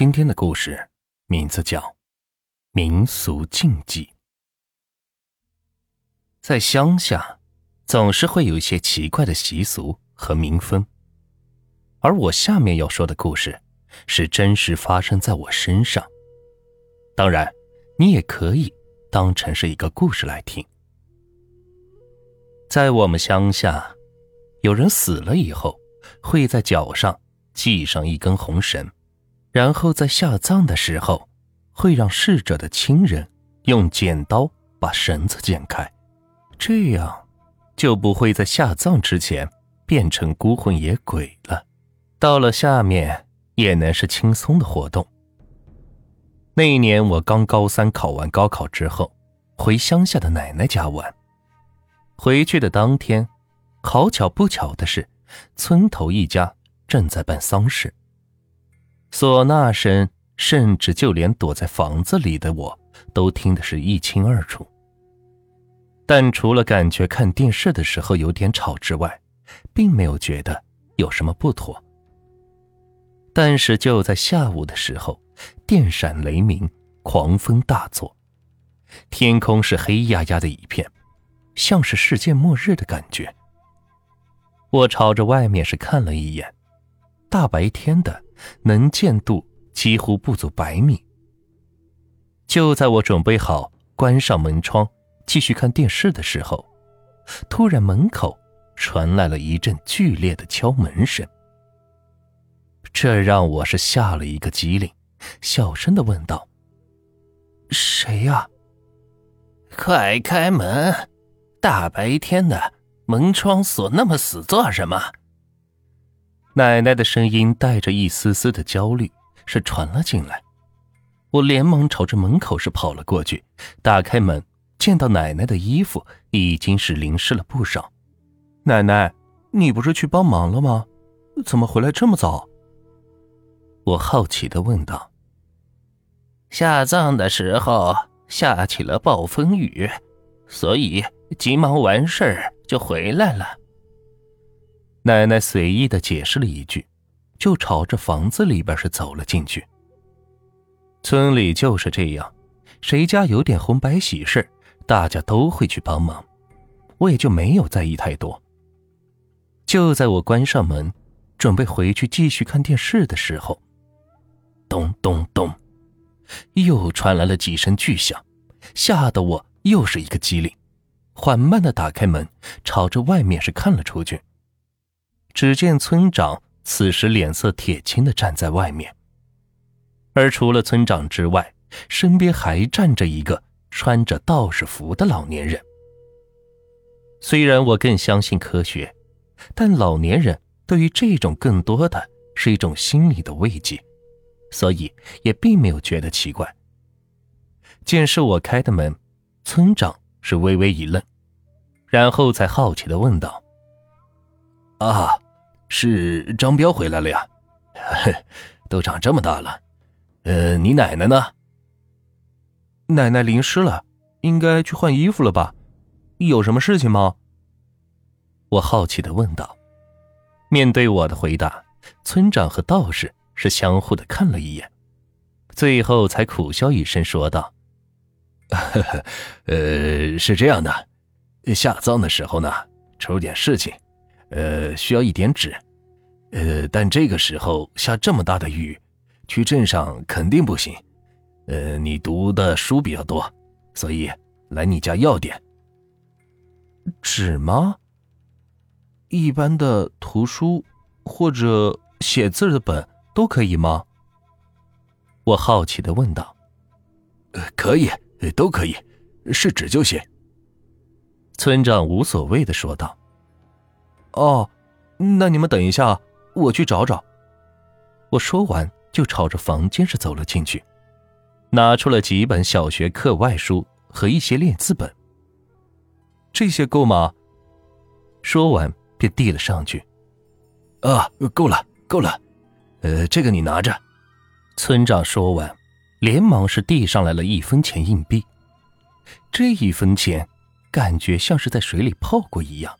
今天的故事名字叫《民俗禁忌》。在乡下，总是会有一些奇怪的习俗和民风，而我下面要说的故事，是真实发生在我身上。当然，你也可以当成是一个故事来听。在我们乡下，有人死了以后，会在脚上系上一根红绳。然后在下葬的时候，会让逝者的亲人用剪刀把绳子剪开，这样就不会在下葬之前变成孤魂野鬼了。到了下面也能是轻松的活动。那一年我刚高三考完高考之后，回乡下的奶奶家玩。回去的当天，好巧不巧的是，村头一家正在办丧事。唢呐声，甚至就连躲在房子里的我都听得是一清二楚。但除了感觉看电视的时候有点吵之外，并没有觉得有什么不妥。但是就在下午的时候，电闪雷鸣，狂风大作，天空是黑压压的一片，像是世界末日的感觉。我朝着外面是看了一眼，大白天的。能见度几乎不足百米。就在我准备好关上门窗，继续看电视的时候，突然门口传来了一阵剧烈的敲门声。这让我是吓了一个机灵，小声的问道：“谁呀？”“快开门！大白天的，门窗锁那么死做什么？”奶奶的声音带着一丝丝的焦虑，是传了进来。我连忙朝着门口是跑了过去，打开门，见到奶奶的衣服已经是淋湿了不少。奶奶，你不是去帮忙了吗？怎么回来这么早？我好奇的问道。下葬的时候下起了暴风雨，所以急忙完事儿就回来了。奶奶随意的解释了一句，就朝着房子里边是走了进去。村里就是这样，谁家有点红白喜事大家都会去帮忙，我也就没有在意太多。就在我关上门，准备回去继续看电视的时候，咚咚咚，又传来了几声巨响，吓得我又是一个机灵，缓慢的打开门，朝着外面是看了出去。只见村长此时脸色铁青的站在外面，而除了村长之外，身边还站着一个穿着道士服的老年人。虽然我更相信科学，但老年人对于这种更多的是一种心理的慰藉，所以也并没有觉得奇怪。见是我开的门，村长是微微一愣，然后才好奇的问道。啊，是张彪回来了呀，都长这么大了，呃，你奶奶呢？奶奶淋湿了，应该去换衣服了吧？有什么事情吗？我好奇的问道。面对我的回答，村长和道士是相互的看了一眼，最后才苦笑一声说道：“呃，是这样的，下葬的时候呢，出点事情。”呃，需要一点纸，呃，但这个时候下这么大的雨，去镇上肯定不行。呃，你读的书比较多，所以来你家要点纸吗？一般的图书或者写字的本都可以吗？我好奇的问道。呃，可以，都可以，是纸就行。村长无所谓的说道。哦，那你们等一下，我去找找。我说完就朝着房间是走了进去，拿出了几本小学课外书和一些练字本。这些够吗？说完便递了上去。啊，够了，够了。呃，这个你拿着。村长说完，连忙是递上来了一分钱硬币。这一分钱，感觉像是在水里泡过一样。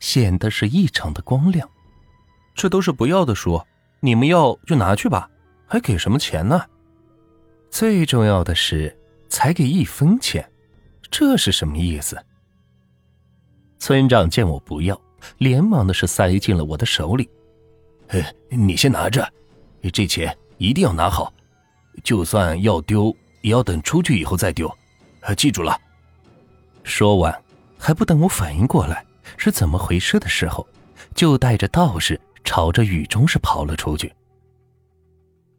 显得是异常的光亮，这都是不要的书，你们要就拿去吧。还给什么钱呢？最重要的是，才给一分钱，这是什么意思？村长见我不要，连忙的是塞进了我的手里。哎，你先拿着，这钱一定要拿好，就算要丢，也要等出去以后再丢。记住了。说完，还不等我反应过来是怎么回事的时候，就带着道士朝着雨中是跑了出去。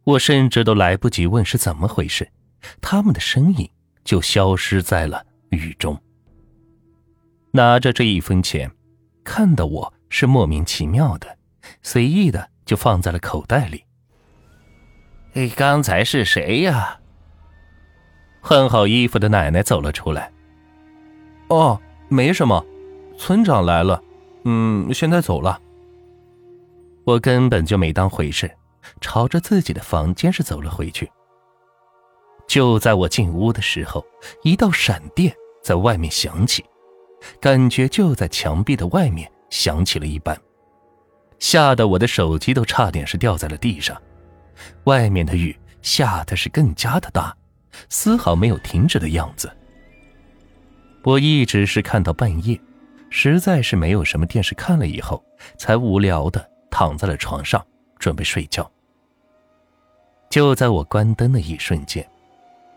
我甚至都来不及问是怎么回事，他们的身影就消失在了雨中。拿着这一分钱，看得我是莫名其妙的，随意的就放在了口袋里。哎，刚才是谁呀？换好衣服的奶奶走了出来。哦，没什么，村长来了，嗯，现在走了。我根本就没当回事。朝着自己的房间是走了回去。就在我进屋的时候，一道闪电在外面响起，感觉就在墙壁的外面响起了一般，吓得我的手机都差点是掉在了地上。外面的雨下的是更加的大，丝毫没有停止的样子。我一直是看到半夜，实在是没有什么电视看了以后，才无聊的躺在了床上准备睡觉。就在我关灯的一瞬间，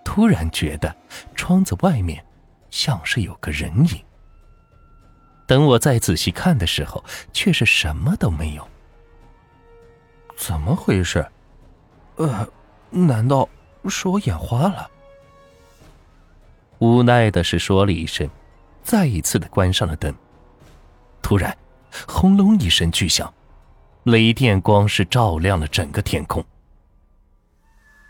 突然觉得窗子外面像是有个人影。等我再仔细看的时候，却是什么都没有。怎么回事？呃，难道是我眼花了？无奈的是说了一声，再一次的关上了灯。突然，轰隆一声巨响，雷电光是照亮了整个天空。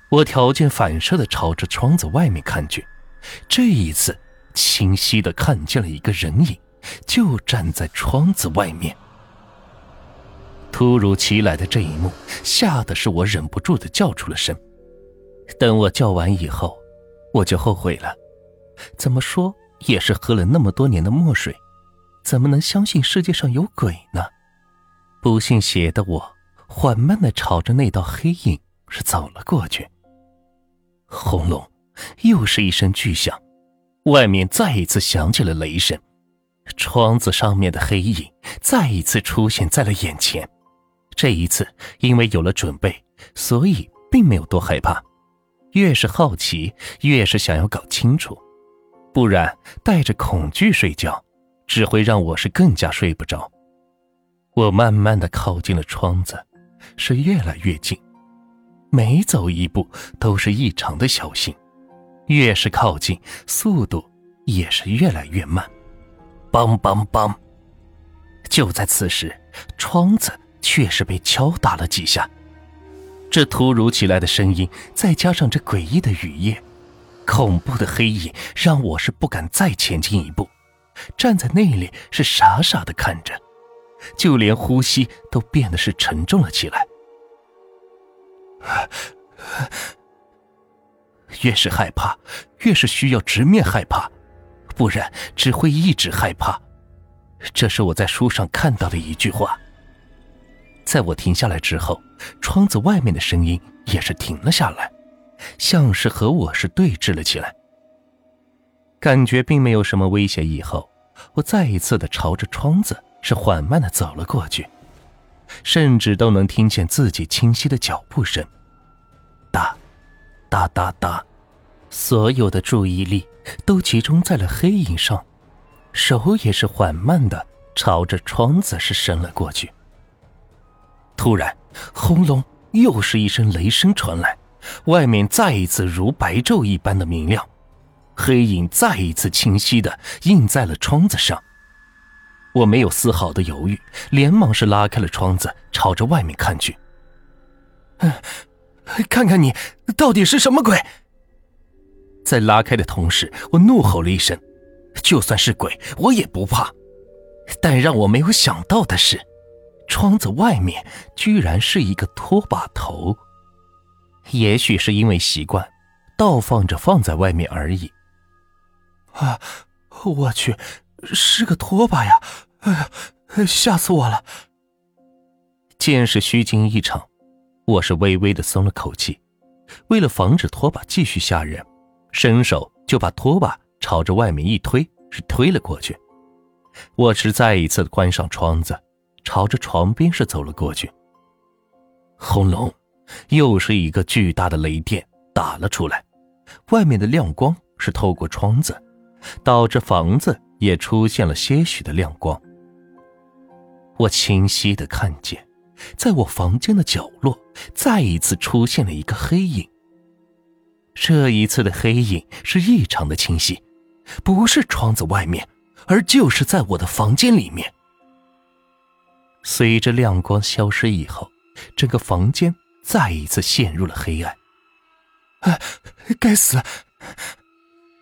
我条件反射的朝着窗子外面看去，这一次清晰的看见了一个人影，就站在窗子外面。突如其来的这一幕，吓得是我忍不住的叫出了声。等我叫完以后，我就后悔了。怎么说也是喝了那么多年的墨水，怎么能相信世界上有鬼呢？不信邪的我，缓慢的朝着那道黑影是走了过去。轰隆，又是一声巨响，外面再一次响起了雷声，窗子上面的黑影再一次出现在了眼前。这一次，因为有了准备，所以并没有多害怕，越是好奇，越是想要搞清楚，不然带着恐惧睡觉，只会让我是更加睡不着。我慢慢的靠近了窗子，是越来越近。每走一步都是异常的小心，越是靠近，速度也是越来越慢。梆梆梆！就在此时，窗子却是被敲打了几下。这突如其来的声音，再加上这诡异的雨夜，恐怖的黑影，让我是不敢再前进一步，站在那里是傻傻的看着，就连呼吸都变得是沉重了起来。越是害怕，越是需要直面害怕，不然只会一直害怕。这是我在书上看到的一句话。在我停下来之后，窗子外面的声音也是停了下来，像是和我是对峙了起来。感觉并没有什么危险以后，我再一次的朝着窗子是缓慢的走了过去。甚至都能听见自己清晰的脚步声，哒，哒哒哒，所有的注意力都集中在了黑影上，手也是缓慢的朝着窗子是伸了过去。突然，轰隆，又是一声雷声传来，外面再一次如白昼一般的明亮，黑影再一次清晰的映在了窗子上。我没有丝毫的犹豫，连忙是拉开了窗子，朝着外面看去。看看你到底是什么鬼！在拉开的同时，我怒吼了一声：“就算是鬼，我也不怕。”但让我没有想到的是，窗子外面居然是一个拖把头。也许是因为习惯，倒放着放在外面而已。啊，我去！是个拖把呀！哎呀，吓死我了！见是虚惊一场，我是微微的松了口气。为了防止拖把继续吓人，伸手就把拖把朝着外面一推，是推了过去。我是再一次关上窗子，朝着床边是走了过去。轰隆，又是一个巨大的雷电打了出来，外面的亮光是透过窗子，导致房子也出现了些许的亮光。我清晰的看见，在我房间的角落，再一次出现了一个黑影。这一次的黑影是异常的清晰，不是窗子外面，而就是在我的房间里面。随着亮光消失以后，整个房间再一次陷入了黑暗。啊！该死！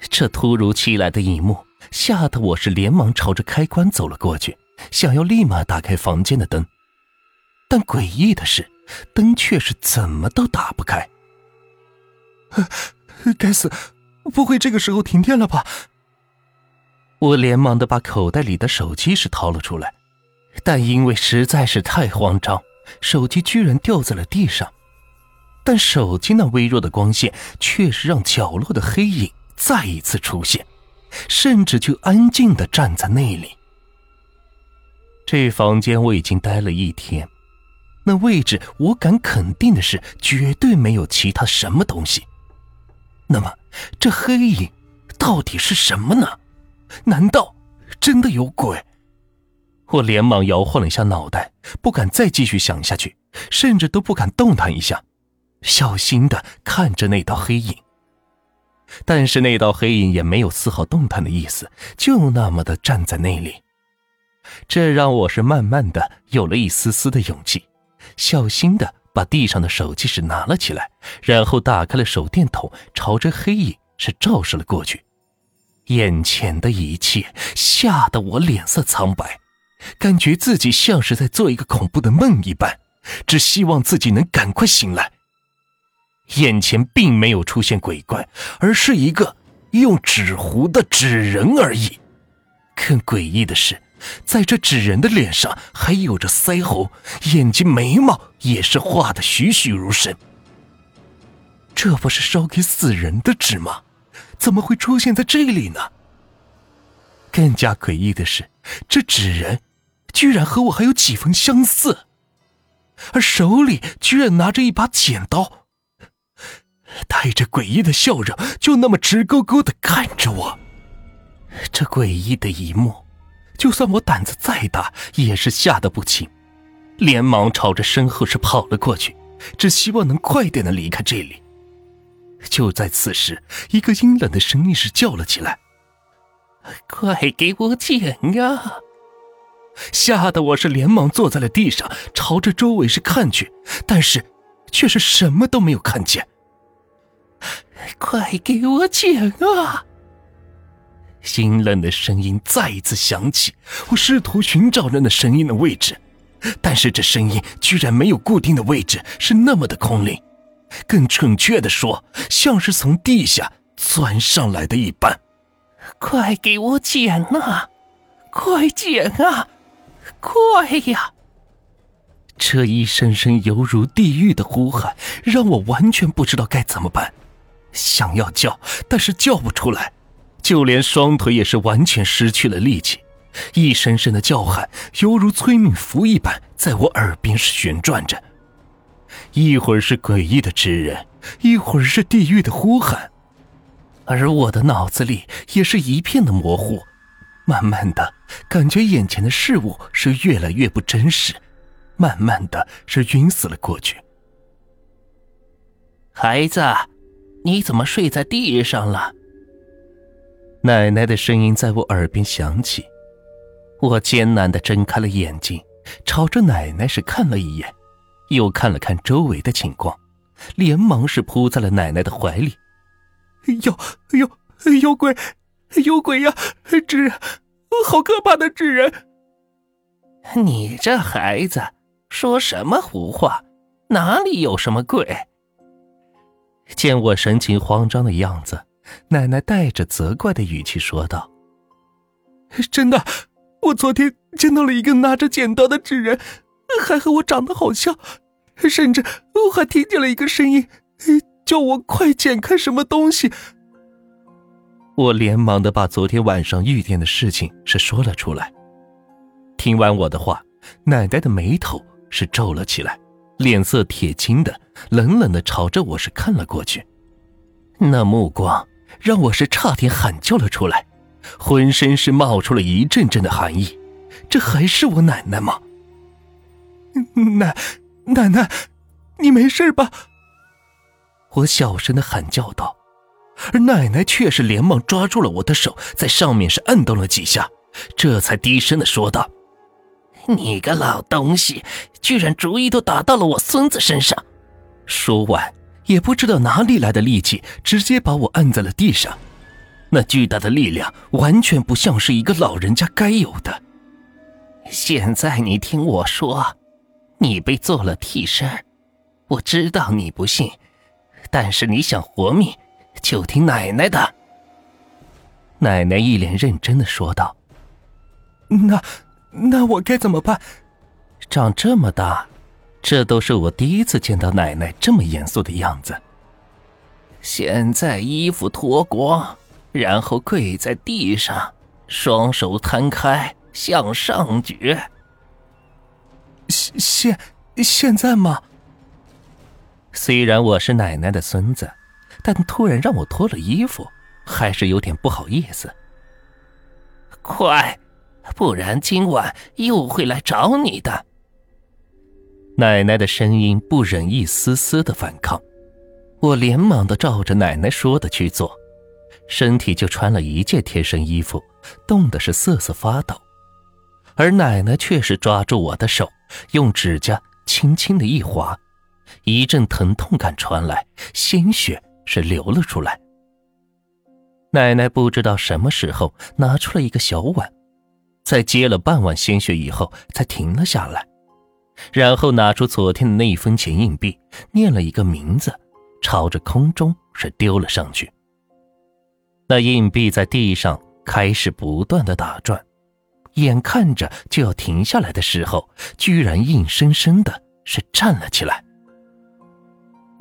这突如其来的一幕吓得我是连忙朝着开关走了过去，想要立马打开房间的灯，但诡异的是，灯却是怎么都打不开。该死！不会这个时候停电了吧？我连忙的把口袋里的手机是掏了出来，但因为实在是太慌张，手机居然掉在了地上。但手机那微弱的光线，却是让角落的黑影再一次出现，甚至就安静的站在那里。这房间我已经待了一天，那位置我敢肯定的是，绝对没有其他什么东西。那么，这黑影到底是什么呢？难道真的有鬼？我连忙摇晃了一下脑袋，不敢再继续想下去，甚至都不敢动弹一下，小心的看着那道黑影。但是那道黑影也没有丝毫动弹的意思，就那么的站在那里。这让我是慢慢的有了一丝丝的勇气，小心的。把地上的手机是拿了起来，然后打开了手电筒，朝着黑影是照射了过去。眼前的一切吓得我脸色苍白，感觉自己像是在做一个恐怖的梦一般，只希望自己能赶快醒来。眼前并没有出现鬼怪，而是一个用纸糊的纸人而已。更诡异的是。在这纸人的脸上还有着腮红，眼睛、眉毛也是画的栩栩如生。这不是烧给死人的纸吗？怎么会出现在这里呢？更加诡异的是，这纸人居然和我还有几分相似，而手里居然拿着一把剪刀，带着诡异的笑容，就那么直勾勾的看着我。这诡异的一幕。就算我胆子再大，也是吓得不轻，连忙朝着身后是跑了过去，只希望能快点的离开这里。就在此时，一个阴冷的声音是叫了起来：“快给我剪呀！”吓得我是连忙坐在了地上，朝着周围是看去，但是却是什么都没有看见。快给我捡啊！阴冷的声音再一次响起，我试图寻找着那声音的位置，但是这声音居然没有固定的位置，是那么的空灵，更准确的说，像是从地下钻上来的一般。快给我捡啊！快捡啊！快呀！这一声声犹如地狱的呼喊，让我完全不知道该怎么办，想要叫，但是叫不出来。就连双腿也是完全失去了力气，一声声的叫喊犹如催命符一般，在我耳边是旋转着。一会儿是诡异的纸人，一会儿是地狱的呼喊，而我的脑子里也是一片的模糊。慢慢的，感觉眼前的事物是越来越不真实，慢慢的是晕死了过去。孩子，你怎么睡在地上了？奶奶的声音在我耳边响起，我艰难的睁开了眼睛，朝着奶奶是看了一眼，又看了看周围的情况，连忙是扑在了奶奶的怀里。有有有鬼，有鬼呀！纸人，好可怕的纸人！你这孩子说什么胡话？哪里有什么鬼？见我神情慌张的样子。奶奶带着责怪的语气说道：“真的，我昨天见到了一个拿着剪刀的纸人，还和我长得好像，甚至我还听见了一个声音，叫我快剪开什么东西。我连忙的把昨天晚上遇见的事情是说了出来。听完我的话，奶奶的眉头是皱了起来，脸色铁青的，冷冷的朝着我是看了过去，那目光让我是差点喊叫了出来，浑身是冒出了一阵阵的寒意。这还是我奶奶吗？奶，奶奶，你没事吧？我小声的喊叫道。而奶奶却是连忙抓住了我的手，在上面是按动了几下，这才低声的说道：“你个老东西，居然主意都打到了我孙子身上！”说完，也不知道哪里来的力气，直接把我按在了地上。那巨大的力量，完全不像是一个老人家该有的。现在你听我说，你被做了替身，我知道你不信，但是你想活命。就听奶奶的。奶奶一脸认真的说道：“那，那我该怎么办？长这么大，这都是我第一次见到奶奶这么严肃的样子。现在衣服脱光，然后跪在地上，双手摊开向上举。现现现在吗？虽然我是奶奶的孙子。”但突然让我脱了衣服，还是有点不好意思。快，不然今晚又会来找你的。奶奶的声音不忍一丝丝的反抗，我连忙的照着奶奶说的去做，身体就穿了一件贴身衣服，冻的是瑟瑟发抖，而奶奶却是抓住我的手，用指甲轻轻的一划，一阵疼痛感传来，鲜血。是流了出来。奶奶不知道什么时候拿出了一个小碗，在接了半碗鲜血以后，才停了下来，然后拿出昨天的那一分钱硬币，念了一个名字，朝着空中是丢了上去。那硬币在地上开始不断的打转，眼看着就要停下来的时候，居然硬生生的是站了起来。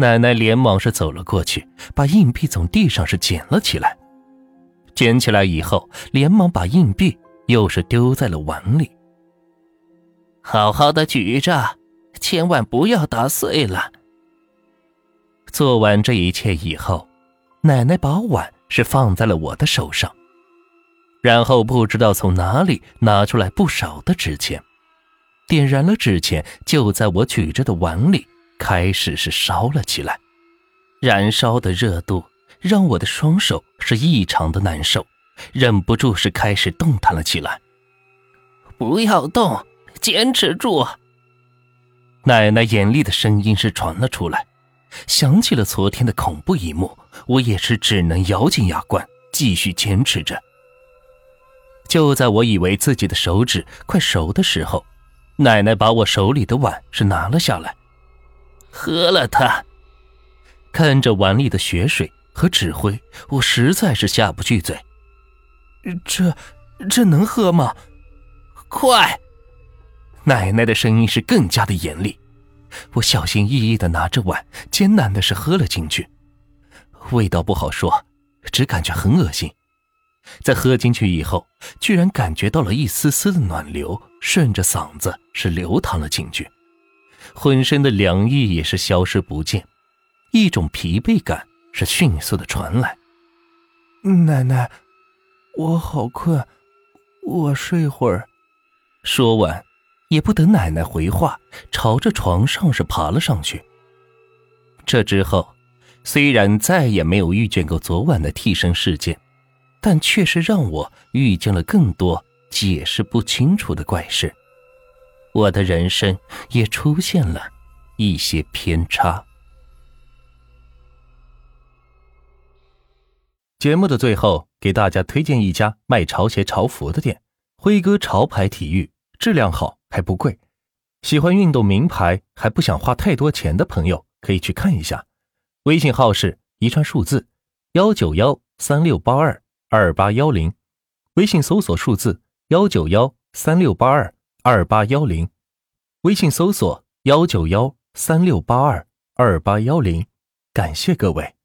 奶奶连忙是走了过去，把硬币从地上是捡了起来。捡起来以后，连忙把硬币又是丢在了碗里。好好的举着，千万不要打碎了。做完这一切以后，奶奶把碗是放在了我的手上，然后不知道从哪里拿出来不少的纸钱，点燃了纸钱，就在我举着的碗里。开始是烧了起来，燃烧的热度让我的双手是异常的难受，忍不住是开始动弹了起来。不要动，坚持住！奶奶严厉的声音是传了出来。想起了昨天的恐怖一幕，我也是只能咬紧牙关继续坚持着。就在我以为自己的手指快熟的时候，奶奶把我手里的碗是拿了下来。喝了它。看着碗里的血水和纸灰，我实在是下不去嘴。这，这能喝吗？快！奶奶的声音是更加的严厉。我小心翼翼的拿着碗，艰难的是喝了进去。味道不好说，只感觉很恶心。在喝进去以后，居然感觉到了一丝丝的暖流，顺着嗓子是流淌了进去。浑身的凉意也是消失不见，一种疲惫感是迅速的传来。奶奶，我好困，我睡会儿。说完，也不等奶奶回话，朝着床上是爬了上去。这之后，虽然再也没有遇见过昨晚的替身事件，但却是让我遇见了更多解释不清楚的怪事。我的人生也出现了一些偏差。节目的最后，给大家推荐一家卖潮鞋、潮服的店——辉哥潮牌体育，质量好还不贵。喜欢运动名牌还不想花太多钱的朋友，可以去看一下。微信号是一串数字幺九幺三六八二二八幺零，微信搜索数字幺九幺三六八二。二八幺零，微信搜索幺九幺三六八二二八幺零，感谢各位。